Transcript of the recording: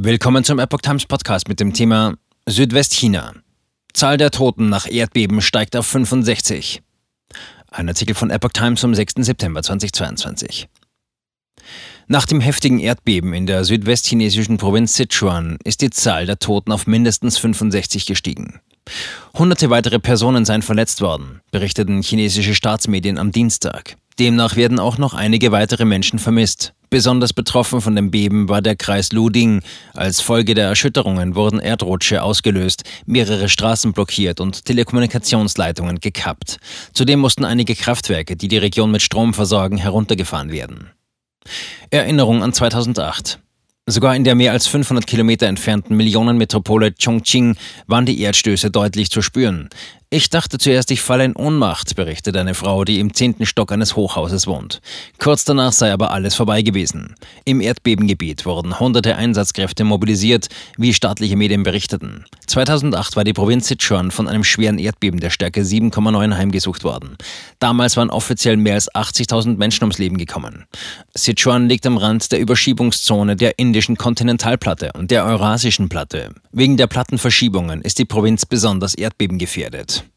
Willkommen zum Epoch Times Podcast mit dem Thema Südwestchina. Zahl der Toten nach Erdbeben steigt auf 65. Ein Artikel von Epoch Times vom 6. September 2022. Nach dem heftigen Erdbeben in der südwestchinesischen Provinz Sichuan ist die Zahl der Toten auf mindestens 65 gestiegen. Hunderte weitere Personen seien verletzt worden, berichteten chinesische Staatsmedien am Dienstag. Demnach werden auch noch einige weitere Menschen vermisst. Besonders betroffen von dem Beben war der Kreis Luding. Als Folge der Erschütterungen wurden Erdrutsche ausgelöst, mehrere Straßen blockiert und Telekommunikationsleitungen gekappt. Zudem mussten einige Kraftwerke, die die Region mit Strom versorgen, heruntergefahren werden. Erinnerung an 2008. Sogar in der mehr als 500 Kilometer entfernten Millionenmetropole Chongqing waren die Erdstöße deutlich zu spüren. Ich dachte zuerst, ich falle in Ohnmacht, berichtet eine Frau, die im zehnten Stock eines Hochhauses wohnt. Kurz danach sei aber alles vorbei gewesen. Im Erdbebengebiet wurden hunderte Einsatzkräfte mobilisiert, wie staatliche Medien berichteten. 2008 war die Provinz Sichuan von einem schweren Erdbeben der Stärke 7,9 heimgesucht worden. Damals waren offiziell mehr als 80.000 Menschen ums Leben gekommen. Sichuan liegt am Rand der Überschiebungszone der indischen Kontinentalplatte und der eurasischen Platte. Wegen der Plattenverschiebungen ist die Provinz besonders erdbebengefährdet.